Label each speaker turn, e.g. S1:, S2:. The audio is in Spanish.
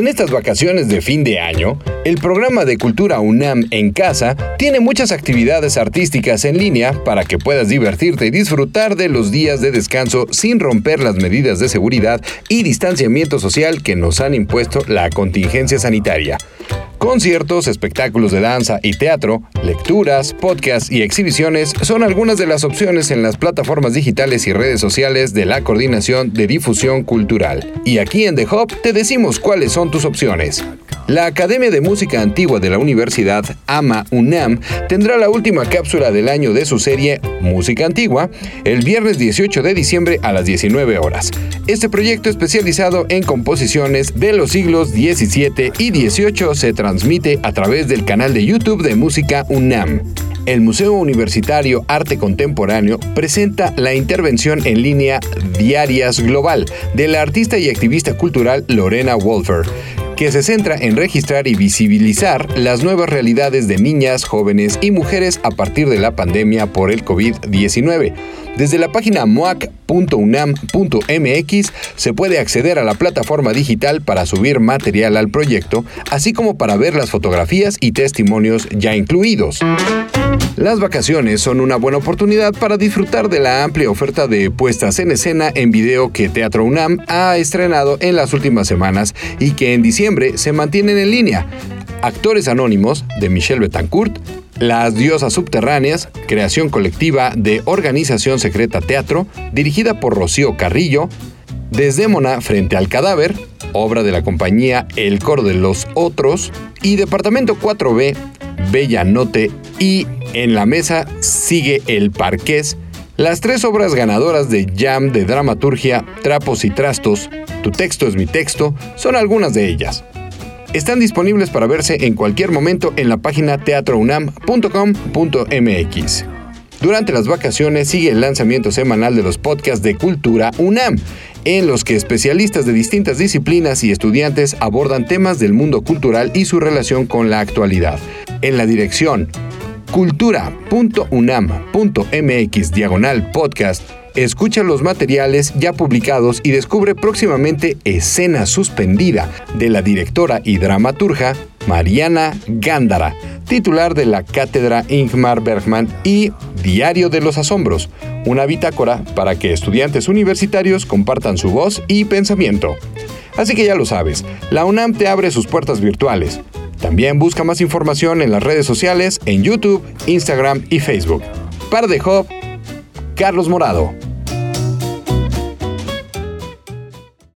S1: En estas vacaciones de fin de año, el programa de Cultura UNAM en casa tiene muchas actividades artísticas en línea para que puedas divertirte y disfrutar de los días de descanso sin romper las medidas de seguridad y distanciamiento social que nos han impuesto la contingencia sanitaria. Conciertos, espectáculos de danza y teatro, lecturas, podcasts y exhibiciones son algunas de las opciones en las plataformas digitales y redes sociales de la Coordinación de Difusión Cultural. Y aquí en The Hub te decimos cuáles son tus opciones. La Academia de Música Antigua de la Universidad AMA UNAM tendrá la última cápsula del año de su serie Música Antigua el viernes 18 de diciembre a las 19 horas. Este proyecto especializado en composiciones de los siglos XVII y XVIII se transmite a través del canal de YouTube de Música UNAM. El Museo Universitario Arte Contemporáneo presenta la intervención en línea Diarias Global de la artista y activista cultural Lorena Wolfer, que se centra en registrar y visibilizar las nuevas realidades de niñas, jóvenes y mujeres a partir de la pandemia por el COVID-19. Desde la página moac.unam.mx se puede acceder a la plataforma digital para subir material al proyecto, así como para ver las fotografías y testimonios ya incluidos. Las vacaciones son una buena oportunidad para disfrutar de la amplia oferta de puestas en escena en video que Teatro UNAM ha estrenado en las últimas semanas y que en diciembre se mantienen en línea. Actores Anónimos de Michelle Betancourt, Las Diosas Subterráneas, creación colectiva de Organización Secreta Teatro, dirigida por Rocío Carrillo, Desdémona frente al cadáver, obra de la compañía El Coro de los Otros, y Departamento 4B, Bella Note y En la Mesa sigue El Parqués, las tres obras ganadoras de Jam de dramaturgia, Trapos y Trastos, Tu texto es mi texto, son algunas de ellas. Están disponibles para verse en cualquier momento en la página teatrounam.com.mx. Durante las vacaciones sigue el lanzamiento semanal de los podcasts de Cultura UNAM, en los que especialistas de distintas disciplinas y estudiantes abordan temas del mundo cultural y su relación con la actualidad. En la dirección cultura.unam.mx diagonal podcast Escucha los materiales ya publicados y descubre próximamente Escena Suspendida de la directora y dramaturga Mariana Gándara, titular de la cátedra Ingmar Bergman y Diario de los Asombros, una bitácora para que estudiantes universitarios compartan su voz y pensamiento. Así que ya lo sabes, la UNAM te abre sus puertas virtuales. También busca más información en las redes sociales en YouTube, Instagram y Facebook. Para de Hub, Carlos Morado.